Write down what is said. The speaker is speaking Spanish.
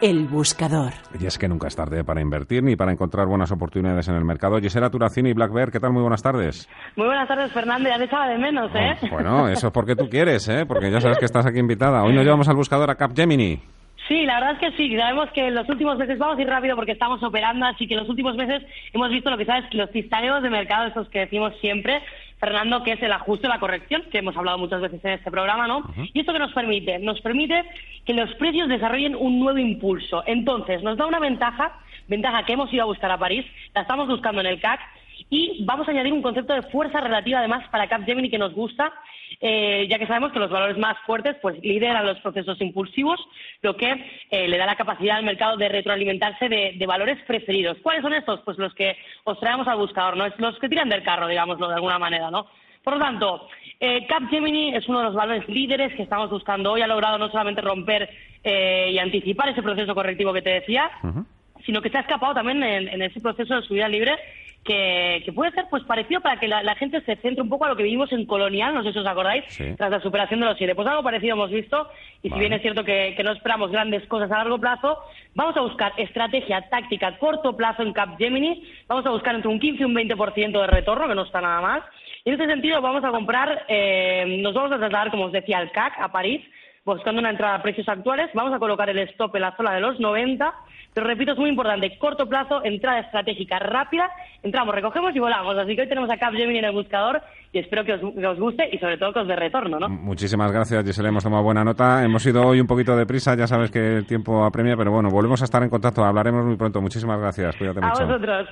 El buscador. Y es que nunca es tarde para invertir ni para encontrar buenas oportunidades en el mercado. Gisela Turacini y Black Bear, ¿qué tal? Muy buenas tardes. Muy buenas tardes, Fernando. Ya te echaba de menos, ¿eh? Oh, bueno, eso es porque tú quieres, ¿eh? Porque ya sabes que estás aquí invitada. Hoy nos llevamos al buscador a Capgemini. Sí, la verdad es que sí. Sabemos que en los últimos meses vamos a ir rápido porque estamos operando, así que en los últimos meses hemos visto lo que sabes, los cistaneos de mercado, esos que decimos siempre, Fernando, que es el ajuste, la corrección, que hemos hablado muchas veces en este programa, ¿no? Y esto que nos permite, nos permite que los precios desarrollen un nuevo impulso. Entonces, nos da una ventaja, ventaja que hemos ido a buscar a París, la estamos buscando en el CAC, y vamos a añadir un concepto de fuerza relativa además para Capgemini que nos gusta, eh, ya que sabemos que los valores más fuertes pues lideran los procesos impulsivos, lo que eh, le da la capacidad al mercado de retroalimentarse de, de, valores preferidos. ¿Cuáles son estos? Pues los que os traemos al buscador, ¿no? Es los que tiran del carro, digámoslo de alguna manera, ¿no? Por lo tanto, eh, Capgemini es uno de los valores líderes que estamos buscando hoy. Ha logrado no solamente romper eh, y anticipar ese proceso correctivo que te decía, uh -huh. sino que se ha escapado también en, en ese proceso de subida libre que, que, puede ser pues parecido para que la, la, gente se centre un poco a lo que vivimos en Colonial, no sé si os acordáis, sí. tras la superación de los siete. Pues algo parecido hemos visto, y vale. si bien es cierto que, que, no esperamos grandes cosas a largo plazo, vamos a buscar estrategia táctica a corto plazo en Capgemini, vamos a buscar entre un 15 y un 20% de retorno, que no está nada más. Y en este sentido vamos a comprar, eh, nos vamos a trasladar, como os decía, al CAC, a París, buscando una entrada a precios actuales. Vamos a colocar el stop en la zona de los 90. Pero repito, es muy importante, corto plazo, entrada estratégica rápida, entramos, recogemos y volamos. Así que hoy tenemos a Capgemini en el buscador y espero que os, que os, guste y sobre todo que os dé retorno, ¿no? Muchísimas gracias, Gisela, hemos tomado buena nota. Hemos ido hoy un poquito de prisa, ya sabes que el tiempo apremia, pero bueno, volvemos a estar en contacto, hablaremos muy pronto. Muchísimas gracias, cuídate a mucho. vosotros.